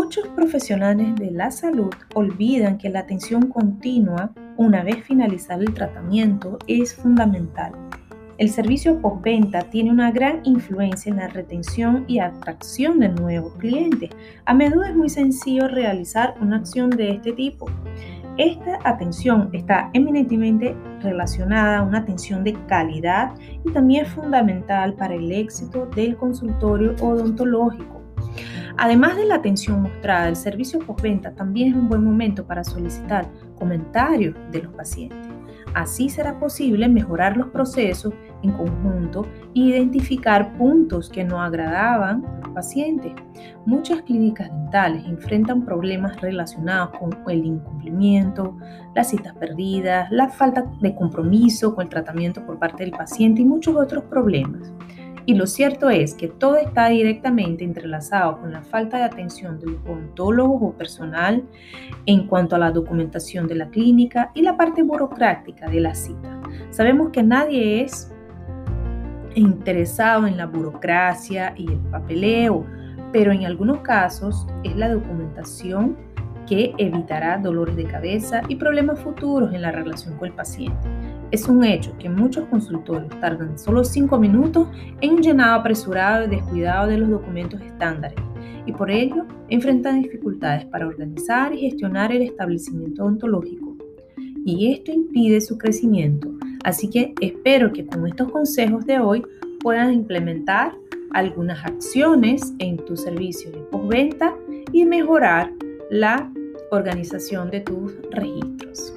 Muchos profesionales de la salud olvidan que la atención continua, una vez finalizado el tratamiento, es fundamental. El servicio postventa tiene una gran influencia en la retención y atracción de nuevos clientes. A menudo es muy sencillo realizar una acción de este tipo. Esta atención está eminentemente relacionada a una atención de calidad y también es fundamental para el éxito del consultorio odontológico. Además de la atención mostrada, el servicio postventa también es un buen momento para solicitar comentarios de los pacientes. Así será posible mejorar los procesos en conjunto e identificar puntos que no agradaban al paciente. Muchas clínicas dentales enfrentan problemas relacionados con el incumplimiento, las citas perdidas, la falta de compromiso con el tratamiento por parte del paciente y muchos otros problemas. Y lo cierto es que todo está directamente entrelazado con la falta de atención de los odontólogos o personal en cuanto a la documentación de la clínica y la parte burocrática de la cita. Sabemos que nadie es interesado en la burocracia y el papeleo, pero en algunos casos es la documentación que evitará dolores de cabeza y problemas futuros en la relación con el paciente. Es un hecho que muchos consultorios tardan solo 5 minutos en un llenado apresurado y descuidado de los documentos estándares y por ello enfrentan dificultades para organizar y gestionar el establecimiento odontológico. Y esto impide su crecimiento. Así que espero que con estos consejos de hoy puedas implementar algunas acciones en tu servicio de postventa y mejorar la organización de tus registros.